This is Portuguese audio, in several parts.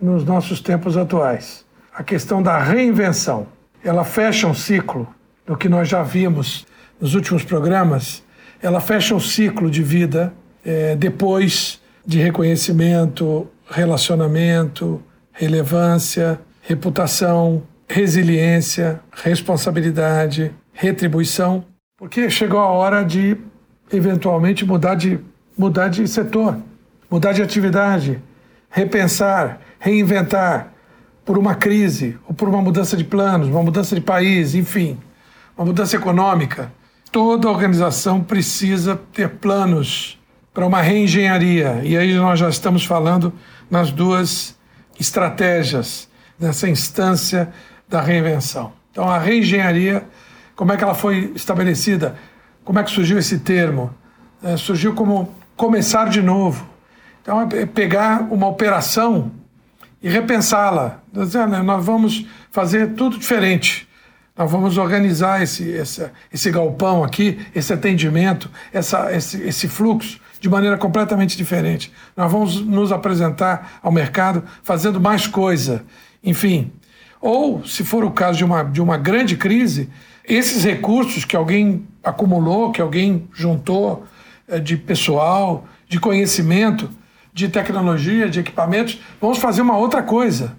nos nossos tempos atuais. A questão da reinvenção. Ela fecha um ciclo do que nós já vimos nos últimos programas. Ela fecha um ciclo de vida é, depois de reconhecimento, relacionamento, relevância, reputação, resiliência, responsabilidade, retribuição, porque chegou a hora de eventualmente mudar de mudar de setor, mudar de atividade, repensar, reinventar por uma crise ou por uma mudança de planos, uma mudança de país, enfim, uma mudança econômica. Toda organização precisa ter planos para uma reengenharia. E aí nós já estamos falando nas duas estratégias dessa instância da reinvenção. Então, a reengenharia, como é que ela foi estabelecida? Como é que surgiu esse termo? É, surgiu como começar de novo. Então, é pegar uma operação e repensá-la. Nós vamos fazer tudo diferente. Nós vamos organizar esse, esse, esse galpão aqui, esse atendimento, essa, esse, esse fluxo de maneira completamente diferente. Nós vamos nos apresentar ao mercado fazendo mais coisa. Enfim, ou, se for o caso de uma, de uma grande crise, esses recursos que alguém acumulou, que alguém juntou eh, de pessoal, de conhecimento, de tecnologia, de equipamentos, vamos fazer uma outra coisa.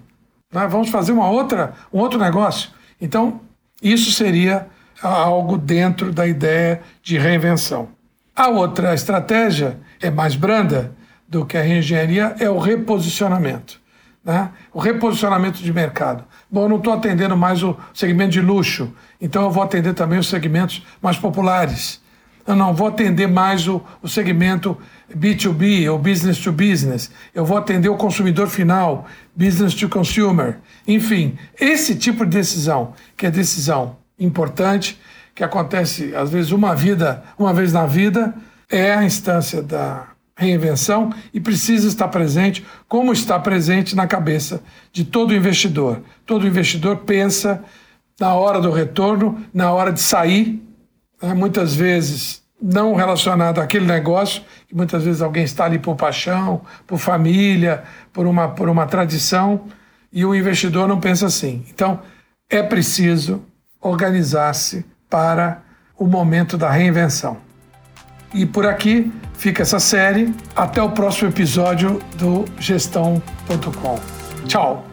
Né? Vamos fazer uma outra, um outro negócio. Então, isso seria algo dentro da ideia de reinvenção. A outra estratégia é mais branda do que a reengenharia, é o reposicionamento. Né? O reposicionamento de mercado. Bom, eu não estou atendendo mais o segmento de luxo, então eu vou atender também os segmentos mais populares. Eu não vou atender mais o, o segmento B2B ou business to business. Eu vou atender o consumidor final, business to consumer. Enfim, esse tipo de decisão, que é decisão importante, que acontece às vezes uma vida, uma vez na vida, é a instância da reinvenção e precisa estar presente, como está presente na cabeça de todo investidor. Todo investidor pensa na hora do retorno, na hora de sair, né? muitas vezes não relacionado àquele negócio, que muitas vezes alguém está ali por paixão, por família, por uma, por uma tradição, e o investidor não pensa assim. Então, é preciso organizar-se para o momento da reinvenção. E por aqui fica essa série. Até o próximo episódio do Gestão.com. Tchau!